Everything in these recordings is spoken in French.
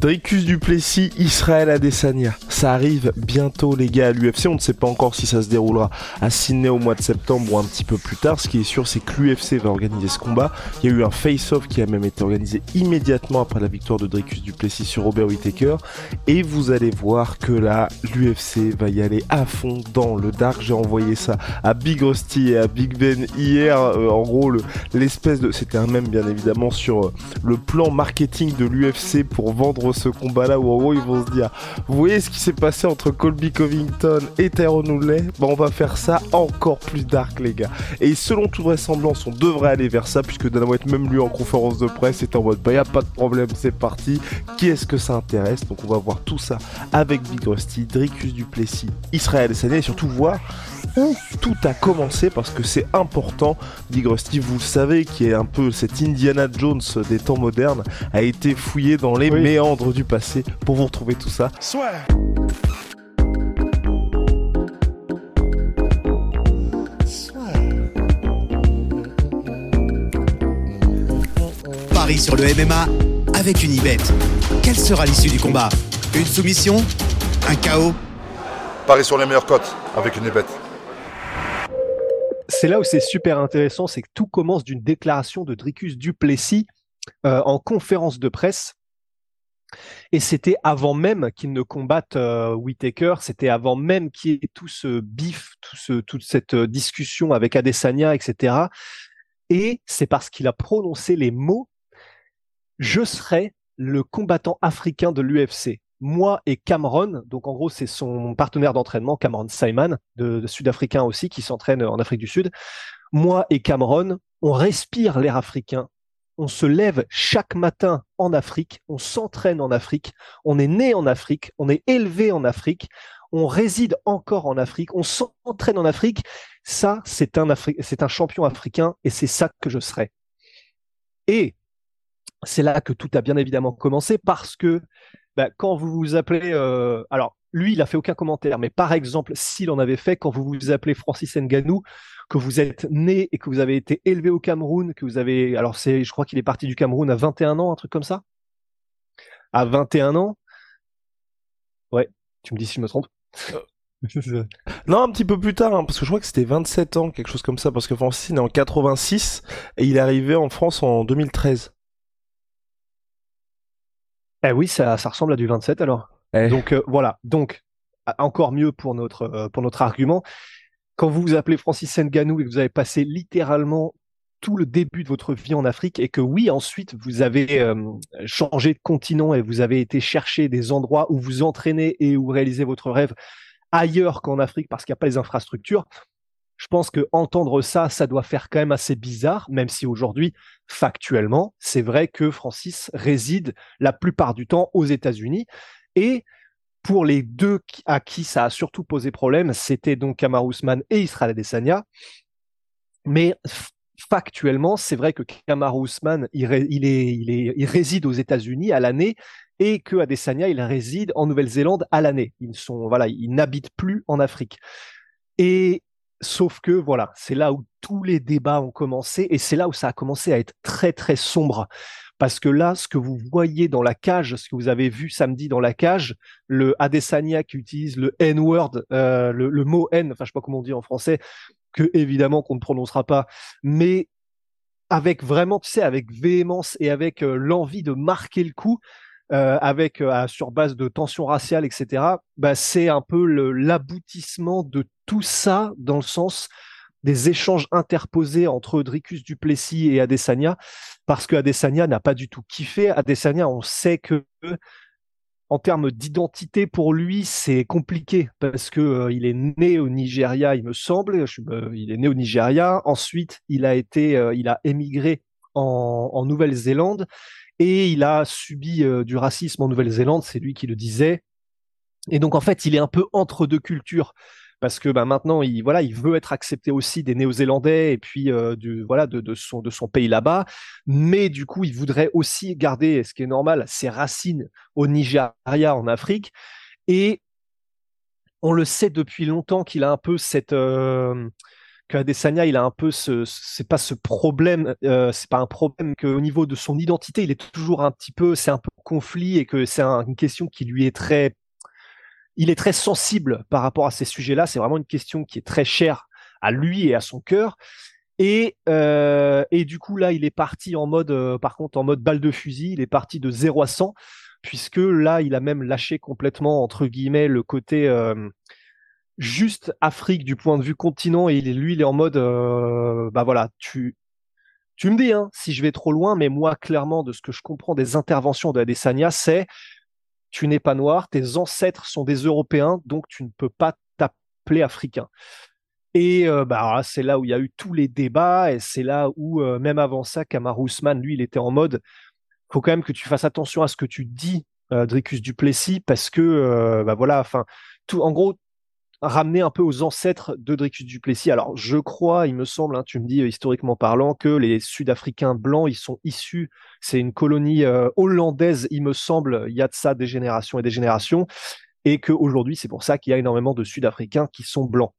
Dricus Duplessis, Israël Adesanya. Ça arrive bientôt les gars à l'UFC. On ne sait pas encore si ça se déroulera à Sydney au mois de septembre ou un petit peu plus tard. Ce qui est sûr, c'est que l'UFC va organiser ce combat. Il y a eu un face-off qui a même été organisé immédiatement après la victoire de Dricus Duplessis sur Robert Whittaker. Et vous allez voir que là, l'UFC va y aller à fond dans le dark. J'ai envoyé ça à Big Rusty et à Big Ben hier. Euh, en gros, le- l'espèce de... C'était un même bien évidemment sur euh, le plan marketing de l'UFC pour vendre ce combat-là où en gros ils vont se dire vous voyez ce qui s'est passé entre Colby Covington et Tyrone Woodley Bah on va faire ça encore plus dark les gars. Et selon toute vraisemblance on devrait aller vers ça puisque Dana White même lui en conférence de presse est en mode bah y a pas de problème c'est parti. Qui est-ce que ça intéresse? Donc on va voir tout ça avec Big Rusty, Dricus Duplessis, Israël Adesanya et surtout voir où tout a commencé parce que c'est important. Big Rusty, vous le savez, qui est un peu cet Indiana Jones des temps modernes, a été fouillé dans les Oui. méandres du passé pour vous retrouver tout ça. Paris sur le MMA avec une ibet. Quelle sera l'issue du combat? Une soumission? Un chaos? Paris sur les meilleures cotes avec une bête. C'est là où c'est super intéressant, c'est que tout commence d'une déclaration de Dricus Duplessis euh, en conférence de presse. Et c'était avant même qu'il ne combatte euh, Whittaker, c'était avant même qu'il y ait tout ce bif, toute cette euh, discussion avec Adesanya, etc. Et c'est parce qu'il a prononcé les mots « Je serai le combattant africain de l'UFC ». Moi et Cameron, donc en gros c'est son partenaire d'entraînement, Cameron Simon, de, Sud-Africain aussi, qui s'entraîne en Afrique du Sud. Moi et Cameron, on respire l'air africain. On se lève chaque matin en Afrique, on s'entraîne en Afrique, on est né en Afrique, on est élevé en Afrique, on réside encore en Afrique, on s'entraîne en Afrique. Ça, c'est un, un champion africain et c'est ça que je serai. Et c'est là que tout a bien évidemment commencé parce que bah, quand vous vous appelez, euh, alors lui, il a fait aucun commentaire, mais par exemple, s'il en avait fait, quand vous vous appelez Francis Ngannou, que vous êtes né et que vous avez été élevé au Cameroun, que vous avez, alors c'est, je crois qu'il est parti du Cameroun à 21 ans, un truc comme ça. À 21 ans. Ouais, tu me dis si je me trompe. Non, un petit peu plus tard, hein, parce que je crois que c'était 27 ans, quelque chose comme ça, parce que Francis il est en 86 et il est arrivé en France en 2013. Eh oui, ça, ça ressemble à du 27 alors. Eh. Donc euh, voilà, donc encore mieux pour notre euh, pour notre argument. Quand vous vous appelez Francis Ngannou et que vous avez passé littéralement tout le début de votre vie en Afrique et que oui, ensuite vous avez euh, changé de continent et vous avez été chercher des endroits où vous entraînez et où réalisez votre rêve ailleurs qu'en Afrique parce qu'il n'y a pas les infrastructures. Je pense que entendre ça, ça doit faire quand même assez bizarre, même si aujourd'hui, factuellement, c'est vrai que Francis réside la plupart du temps aux États-Unis. Et pour les deux à qui ça a surtout posé problème, c'était donc Kamar Ousmane et Israël Adesanya. Mais factuellement, c'est vrai que Kamar Ousmane, il, il, est, il réside aux États-Unis à l'année et que Adesanya, il réside en Nouvelle-Zélande à l'année. Ils sont, voilà, ils n'habitent plus en Afrique. Et sauf que, voilà, c'est là où tous les débats ont commencé et c'est là où ça a commencé à être très, très sombre. Parce que là, ce que vous voyez dans la cage, ce que vous avez vu samedi dans la cage, le Adesanya qui utilise le N-word, euh, le, mot N, enfin je sais pas comment on dit en français, que évidemment qu'on ne prononcera pas, mais avec vraiment, tu sais, avec véhémence et avec euh, l'envie de marquer le coup, euh, avec euh, sur base de tensions raciales, etc. Bah, c'est un peu l'aboutissement de tout ça dans le sens des échanges interposés entre Dricus Duplessis et Adesanya, parce que Adesanya n'a pas du tout kiffé. Adesanya, on sait que en termes d'identité pour lui, c'est compliqué parce que euh, il est né au Nigeria, il me semble. Il est né au Nigeria. Ensuite, il a été, il a émigré en Nouvelle-Zélande et il a subi du racisme en Nouvelle-Zélande, c'est lui qui le disait. Et donc en fait, il est un peu entre deux cultures. Parce que bah, maintenant il voilà il veut être accepté aussi des Néo-Zélandais et puis euh, du voilà de, de, son de son pays là-bas. Mais du coup il voudrait aussi garder ce qui est normal ses racines au Nigeria en Afrique. Et on le sait depuis longtemps qu'il a un peu cette euh, qu'Adesanya il a un peu ce c'est pas ce problème euh, c'est pas un problème qu'au niveau de son identité il est toujours un petit peu c'est un peu conflit et que c'est une question qui lui est très il est très sensible par rapport à ces sujets-là. C'est vraiment une question qui est très chère à lui et à son cœur. Et, euh, et du coup, là, il est parti en mode, euh, par contre, en mode balle de fusil. Il est parti de 0 à 100, puisque là, il a même lâché complètement, entre guillemets, le côté juste Afrique du point de vue continent. Et lui, il est en mode, bah voilà, tu, tu me dis hein, si je vais trop loin, mais moi, clairement, de ce que je comprends des interventions de Adesanya, c'est tu n'es pas noir, tes ancêtres sont des Européens, donc tu ne peux pas t'appeler africain. Et euh, bah, c'est là où il y a eu tous les débats, et c'est là où, euh, même avant ça, Kamar Ousmane, lui, il était en mode, faut quand même que tu fasses attention à ce que tu dis, euh, Dricus Duplessis, parce que, bah voilà, enfin, tout, en gros, ramener un peu aux ancêtres de Dricus Duplessis. Alors, je crois, il me semble, hein, tu me dis euh, historiquement parlant, que les Sud-Africains blancs, ils sont issus, c'est une colonie euh, hollandaise, il me semble, il y a de ça des générations et des générations, et qu'aujourd'hui, c'est pour ça qu'il y a énormément de Sud-Africains qui sont blancs.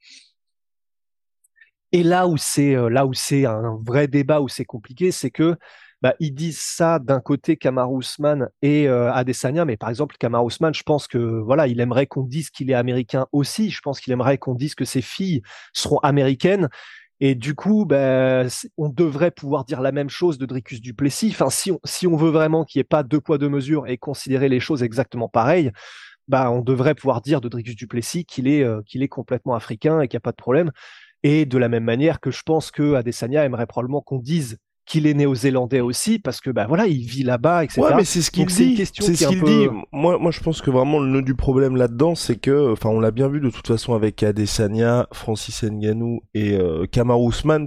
Et là où c'est euh, là où c'est un vrai débat, où c'est compliqué, c'est que bah, ils disent ça d'un côté Kamar Ousmane et euh, Adesanya, mais par exemple Kamar Ousmane, je pense que voilà, il aimerait qu'on dise qu'il est américain aussi. Je pense qu'il aimerait qu'on dise que ses filles seront américaines. Et du coup, bah, on devrait pouvoir dire la même chose de Dricus Duplessis. Enfin, si on, veut vraiment qu'il n'y ait pas deux poids deux mesures et considérer les choses exactement pareilles, bah, on devrait pouvoir dire de Dricus Duplessis qu'il est euh, qu'il est complètement africain et qu'il n'y a pas de problème. Et de la même manière que je pense que Adesanya aimerait probablement qu'on dise qu'il est néo-zélandais aussi parce que bah voilà il vit là-bas etc ouais mais c'est ce qu'il dit c'est ce qu'il dit. Moi moi je pense que vraiment le nœud du problème là-dedans c'est que enfin on l'a bien vu de toute façon avec Adesanya Francis Ngannou et euh,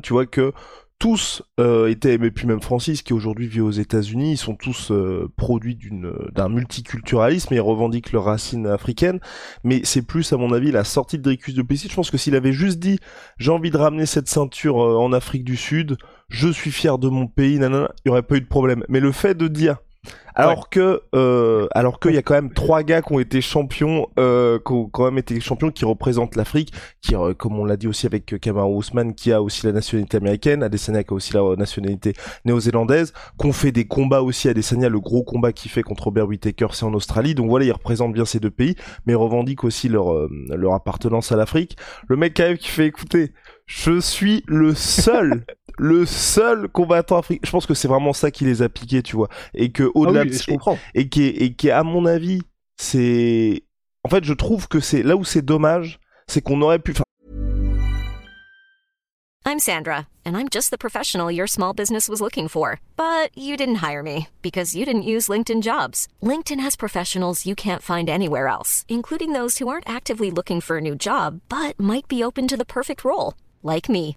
tu vois que tous euh, étaient, mais puis même Francis qui aujourd'hui vit aux États-Unis, ils sont tous euh, produits d'un multiculturalisme et revendiquent leurs racines africaines. Mais c'est plus, à mon avis, la sortie de Dricus de Plessis. Je pense que s'il avait juste dit j'ai envie de ramener cette ceinture euh, en Afrique du Sud, je suis fier de mon pays, nanana, il y aurait pas eu de problème. Mais le fait de dire alors que, euh, alors qu'il y a quand même trois gars qui ont été champions, euh, qui ont quand même été champions, qui représentent l'Afrique, qui, euh, comme on l'a dit aussi avec Kamara Ousmane, qui a aussi la nationalité américaine, Adesanya qui a aussi la nationalité néo-zélandaise, qu'on fait des combats aussi, Adesanya, le gros combat qu'il fait contre Robert Whittaker, c'est en Australie, donc voilà, ils représentent bien ces deux pays, mais revendiquent aussi leur, euh, leur appartenance à l'Afrique. Le mec quand même qui fait écouter, je suis le seul le seul combattant africain. Je pense que c'est vraiment ça qui les a piqués, tu vois. Et que au-delà ah oui, de je comprends. et qui est, et qui est, à mon avis, c'est en fait, je trouve que c'est là où c'est dommage, c'est qu'on aurait pu I'm Sandra, and I'm just the professional your small business was looking for. But you didn't hire me because you didn't use LinkedIn Jobs. LinkedIn has professionals you can't find anywhere else, including those who aren't actively looking for a new job but might be open to the perfect role, like me.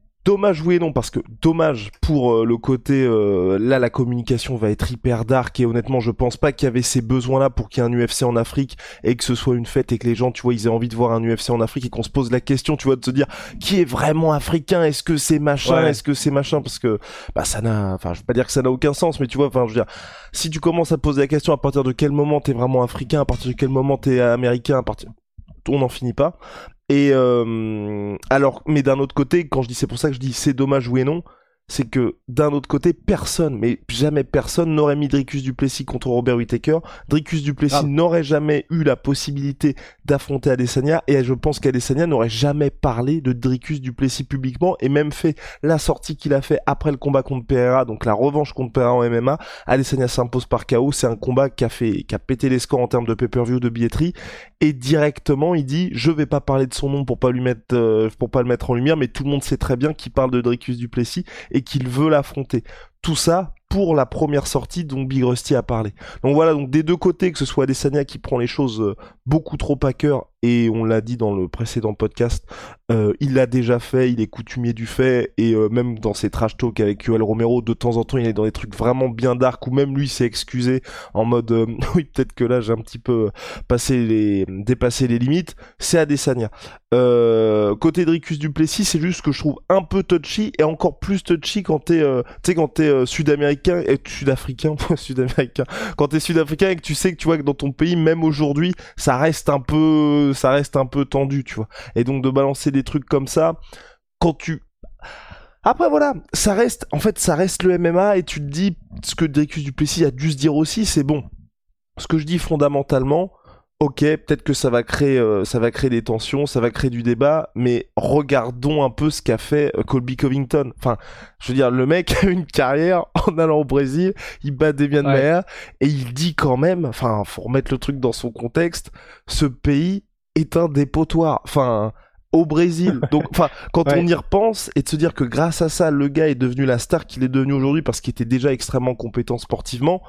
Dommage oui et non parce que dommage pour euh, le côté euh, là la communication va être hyper dark et honnêtement je pense pas qu'il y avait ces besoins là pour qu'il y ait un UFC en Afrique et que ce soit une fête et que les gens tu vois ils aient envie de voir un UFC en Afrique et qu'on se pose la question tu vois de se dire qui est vraiment africain? Est-ce que c'est machin? Ouais. est-ce que c'est machin? Parce que bah ça n'a enfin je veux pas dire que ça n'a aucun sens mais tu vois enfin je veux dire si tu commences à te poser la question à partir de quel moment t'es vraiment africain à partir de quel moment t'es américain à partir on n'en finit pas et euh, alors, mais d'un autre côté, quand je dis c'est pour ça que je dis c'est dommage oui et non, c'est que d'un autre côté, personne, mais jamais personne n'aurait mis Dricus Duplessis contre Robert Whittaker. Dricus Duplessis Ah. n'aurait jamais eu la possibilité d'affronter Adesanya et je pense qu'Adesanya n'aurait jamais parlé de Dricus Duplessis publiquement et même fait la sortie qu'il a fait après le combat contre Pereira, donc la revanche contre Pereira en MMA. Adesanya s'impose par KO, c'est un combat qui a fait, qui a pété les scores en termes de pay-per-view, de billetterie et directement il dit je vais pas parler de son nom pour pas lui mettre, euh, pour pas le mettre en lumière, mais tout le monde sait très bien qu'il parle de Dricus Duplessis qu'il veut l'affronter. Tout ça pour la première sortie dont Big Rusty a parlé. Donc voilà, donc des deux côtés, que ce soit Adesanya qui prend les choses euh, beaucoup trop à cœur, et on l'a dit dans le précédent podcast, euh, il l'a déjà fait, il est coutumier du fait, et euh, même dans ses trash talk avec Yoel Romero, de temps en temps il est dans des trucs vraiment bien dark, où même lui s'est excusé en mode oui peut-être que là j'ai un petit peu passé les, dépassé les limites, c'est Adesanya. Côté Dricus Duplessis, c'est juste que je trouve un peu touchy, et encore plus touchy quand t'es, quand t'es euh, sud-américain, et sud-africain, sud-américain, quand t'es sud-africain et que tu sais que tu vois que dans ton pays, même aujourd'hui, ça reste un peu, ça reste un peu tendu, tu vois. Et donc de balancer des trucs comme ça, quand tu après voilà, ça reste, en fait, ça reste le MMA et tu te dis ce que Dricus Duplessis a dû se dire aussi, c'est bon. Ce que je dis fondamentalement, ok, peut-être que ça va créer, euh, ça va créer des tensions, ça va créer du débat, mais regardons un peu ce qu'a fait euh, Colby Covington. Enfin, je veux dire, le mec a une carrière en allant au Brésil, il bat Demian Ouais. Maia et il dit quand même, enfin, faut remettre le truc dans son contexte, ce pays est un dépotoir. Enfin, au Brésil. Donc, enfin, quand Ouais. on y repense et de se dire que grâce à ça, le gars est devenu la star qu'il est devenu aujourd'hui parce qu'il était déjà extrêmement compétent sportivement.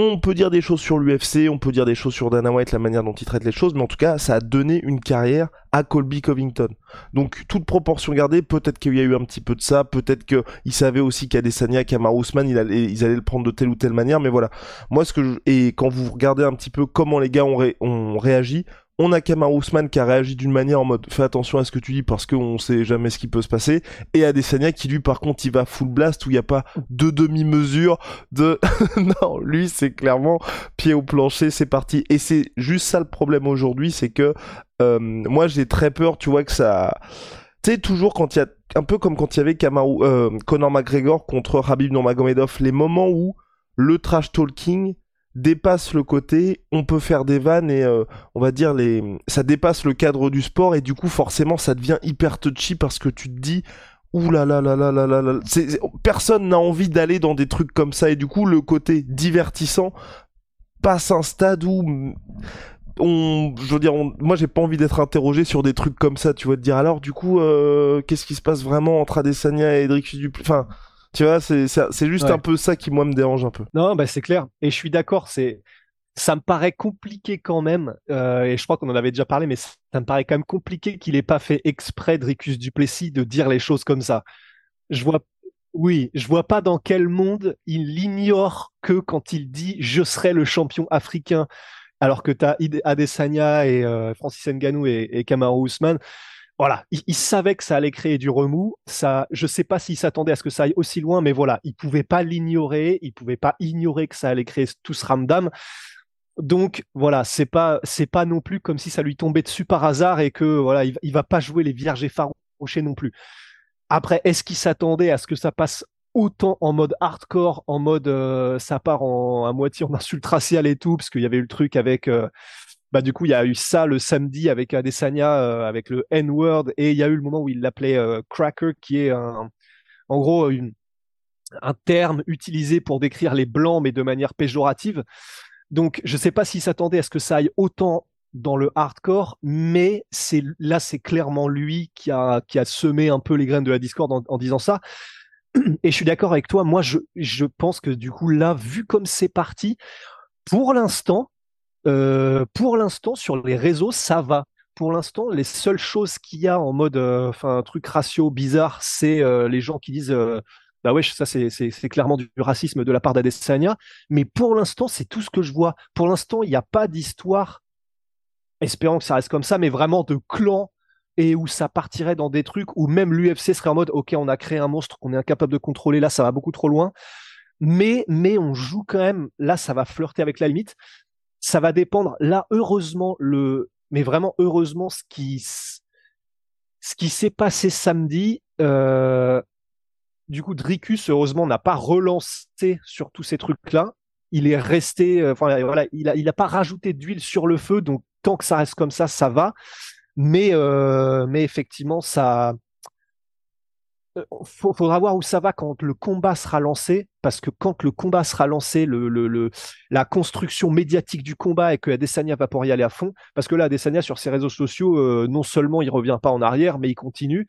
On peut dire des choses sur l'UFC, on peut dire des choses sur Dana White, la manière dont il traite les choses, mais en tout cas, ça a donné une carrière à Colby Covington. Donc, toute proportion gardée, peut-être qu'il y a eu un petit peu de ça, peut-être qu'il savait aussi qu'Adesanya, Kamaru Usman, il allait, ils allaient le prendre de telle ou telle manière, mais voilà. Moi, ce que je... Et quand vous regardez un petit peu comment les gars ont réagi, on a Kamaru Usman qui a réagi d'une manière en mode fais attention à ce que tu dis parce qu'on sait jamais ce qui peut se passer. Et Adesanya qui lui par contre il va full blast où il n'y a pas de demi-mesure de non lui c'est clairement pied au plancher c'est parti. Et c'est juste ça le problème aujourd'hui c'est que euh, moi j'ai très peur tu vois que ça tu sais toujours quand il y a un peu comme quand il y avait euh, Conor McGregor contre Habib Nurmagomedov les moments où le trash talking dépasse le côté on peut faire des vannes et euh, on va dire les ça dépasse le cadre du sport et du coup forcément ça devient hyper touchy parce que tu te dis Ouh là là là là là là là. C'est- personne n'a envie d'aller dans des trucs comme ça et du coup le côté divertissant passe un stade où on, je veux dire, moi j'ai pas envie d'être interrogé sur des trucs comme ça. Tu vas te dire alors du coup euh, qu'est-ce qui se passe vraiment entre Adesanya et Dricus Duplessis Enfin, tu vois, c'est juste Ouais. un peu ça qui moi me dérange un peu. Non, bah c'est clair. Et je suis d'accord. C'est, ça me paraît compliqué quand même. euh, et je crois qu'on en avait déjà parlé, mais ça me paraît quand même compliqué qu'il ait pas fait exprès Dricus Duplessis de dire les choses comme ça. Je vois, oui, je vois pas dans quel monde il l'ignore que quand il dit je serai le champion africain, alors que tu as Adesanya et euh, Francis Ngannou et, et Kamaru Usman. Voilà, il, savait que ça allait créer du remous. Ça, je sais pas s'il s'attendait à ce que ça aille aussi loin, mais voilà, il pouvait pas l'ignorer. Il pouvait pas ignorer que ça allait créer tout ce ramdam. Donc voilà, c'est pas c'est pas non plus comme si ça lui tombait dessus par hasard et que voilà, il, il va pas jouer les vierges effarouchées non plus. Après, est-ce qu'il s'attendait à ce que ça passe autant en mode hardcore, en mode euh, ça part en, à moitié en insulte raciale et tout, parce qu'il y avait eu le truc avec euh, bah du coup il y a eu ça le samedi avec Adesanya euh, avec le N-word et il y a eu le moment où il l'appelait euh, cracker qui est un, en gros un terme utilisé pour décrire les blancs mais de manière péjorative. Donc je sais pas s'il s'attendait à ce que ça aille autant dans le hardcore, mais c'est là c'est clairement lui qui a qui a semé un peu les graines de la discorde en, en disant ça. Et je suis d'accord avec toi. Moi, je je pense que du coup là, vu comme c'est parti, pour l'instant, euh, pour l'instant sur les réseaux, ça va. Pour l'instant, les seules choses qu'il y a en mode, euh, enfin un truc ratio bizarre, c'est euh, les gens qui disent. bah ouais, ça c'est clairement du racisme de la part d'Adesanya, mais pour l'instant c'est tout ce que je vois. Pour l'instant, il n'y a pas d'histoire espérons que ça reste comme ça, mais vraiment de clan et où ça partirait dans des trucs où même l'UFC serait en mode ok on a créé un monstre qu'on est incapable de contrôler là ça va beaucoup trop loin mais mais on joue quand même là ça va flirter avec la limite ça va dépendre là heureusement le mais vraiment heureusement ce qui ce qui s'est passé samedi euh, du coup, Dricus, heureusement, n'a pas relancé sur tous ces trucs-là. Il est resté, euh, enfin voilà, il a, il a pas rajouté d'huile sur le feu, donc tant que ça reste comme ça, ça va. Mais, euh, mais effectivement, ça, euh, faudra voir où ça va quand le combat sera lancé, parce que quand le combat sera lancé, la construction médiatique du combat et que Adesanya va pouvoir y aller à fond, parce que là, Adesanya sur ses réseaux sociaux, non seulement il revient pas en arrière, mais il continue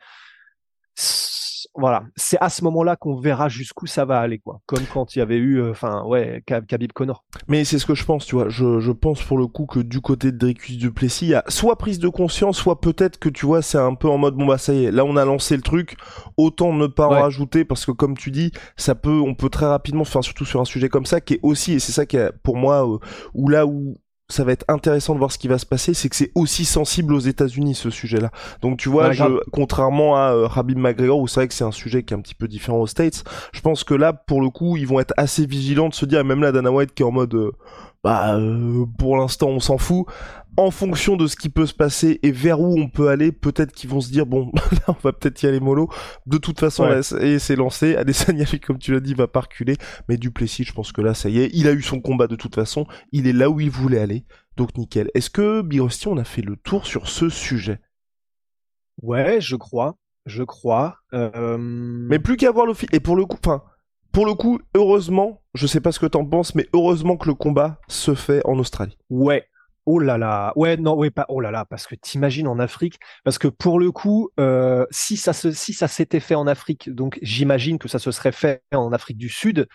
voilà, c'est à ce moment-là qu'on verra jusqu'où ça va aller, quoi. Comme quand il y avait eu, euh, enfin, ouais, Khabib Connor. Mais c'est ce que je pense, tu vois. Je, je pense pour le coup que du côté de Dricus Duplessis, il y a soit prise de conscience, soit peut-être que tu vois, c'est un peu en mode bon bah ça y est, là on a lancé le truc, autant ne pas en rajouter parce que comme tu dis, ça peut, on peut très rapidement, enfin surtout sur un sujet comme ça qui est aussi, et c'est ça qui est pour moi, euh, où là où ça va être intéressant de voir ce qui va se passer, c'est que c'est aussi sensible aux États-Unis ce sujet-là. Donc tu vois, je, contrairement à euh, Rabib McGregor où c'est vrai que c'est un sujet qui est un petit peu différent aux States, je pense que là pour le coup ils vont être assez vigilants de se dire, même là Dana White qui est en mode euh, bah euh, pour l'instant on s'en fout en fonction de ce qui peut se passer et vers où on peut aller, peut-être qu'ils vont se dire bon, là on va peut-être y aller mollo. De toute façon, et c'est lancé. Adesanya, comme tu l'as dit, va pas reculer. Mais Duplessis, je pense que là, ça y est, il a eu son combat de toute façon. Il est là où il voulait aller. Donc nickel. Est-ce que Birosti, on a fait le tour sur ce sujet? Ouais, je crois. Je crois. Euh, mais plus qu'à voir le film. Et pour le coup, enfin, pour le coup, heureusement, je sais pas ce que t'en penses, mais heureusement que le combat se fait en Australie. Ouais, Oh là là, ouais, non, ouais, pas, oh là là, parce que t'imagines en Afrique, parce que pour le coup, euh, si ça si ça s'était fait en Afrique, donc j'imagine que ça se serait fait en Afrique du Sud,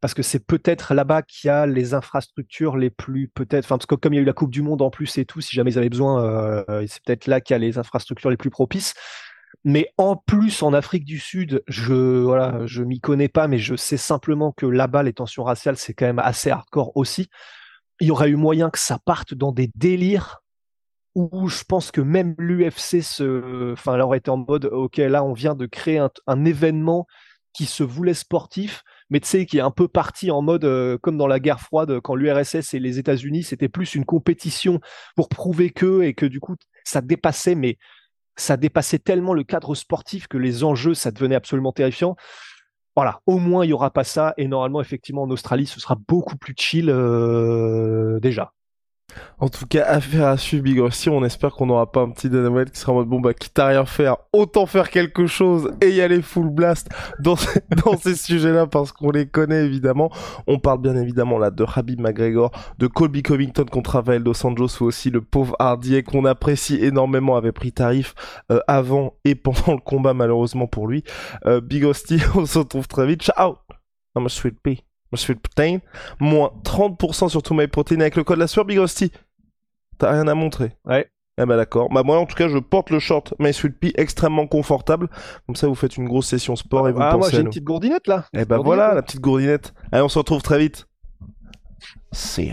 parce que c'est peut-être là-bas qu'il y a les infrastructures les plus, peut-être, enfin, parce que comme il y a eu la Coupe du Monde en plus et tout, si jamais ils avaient besoin, euh, c'est peut-être là qu'il y a les infrastructures les plus propices. Mais en plus, en Afrique du Sud, je voilà, m'y connais pas, mais je sais simplement que là-bas, les tensions raciales, c'est quand même assez hardcore aussi. Il y aurait eu moyen que ça parte dans des délires où je pense que même l'UFC se, enfin, elle aurait été en mode, ok, là, on vient de créer un, événement qui se voulait sportif, mais qui est un peu parti en mode, euh, comme dans la guerre froide, quand l'URSS et les États-Unis, c'était plus une compétition pour prouver que, et que du coup, ça dépassait, mais ça dépassait tellement le cadre sportif que les enjeux, ça devenait absolument terrifiant voilà, au moins il y aura pas ça et normalement effectivement en Australie ce sera beaucoup plus chill euh, déjà. En tout cas, affaire à suivre Big. On espère qu'on n'aura pas un petit Dana qui sera en mode bon bah quitte à rien faire, autant faire quelque chose et y aller full blast dans, ces sujets-là parce qu'on les connaît évidemment. On parle bien évidemment là de Habib McGregor, de Colby Covington contre Rafael Dos Anjos ou aussi le pauvre Hardier qu'on apprécie énormément avait pris tarif euh, avant et pendant le combat malheureusement pour lui. Euh, Big Rusty, on se retrouve très vite. Ciao. I'm a sweet pea. Monsieur Protein, moins 30% sur tout MyProtein avec le code la sueur Big Rusty. T'as rien à montrer. Ouais. Eh ben d'accord. Bah moi en tout cas je porte le short My Sweet Pea extrêmement confortable. Comme ça vous faites une grosse session sport et vous ah, pensez moi j'ai une petite gourdinette là. Eh ben voilà la petite gourdinette. Allez on se retrouve très vite. See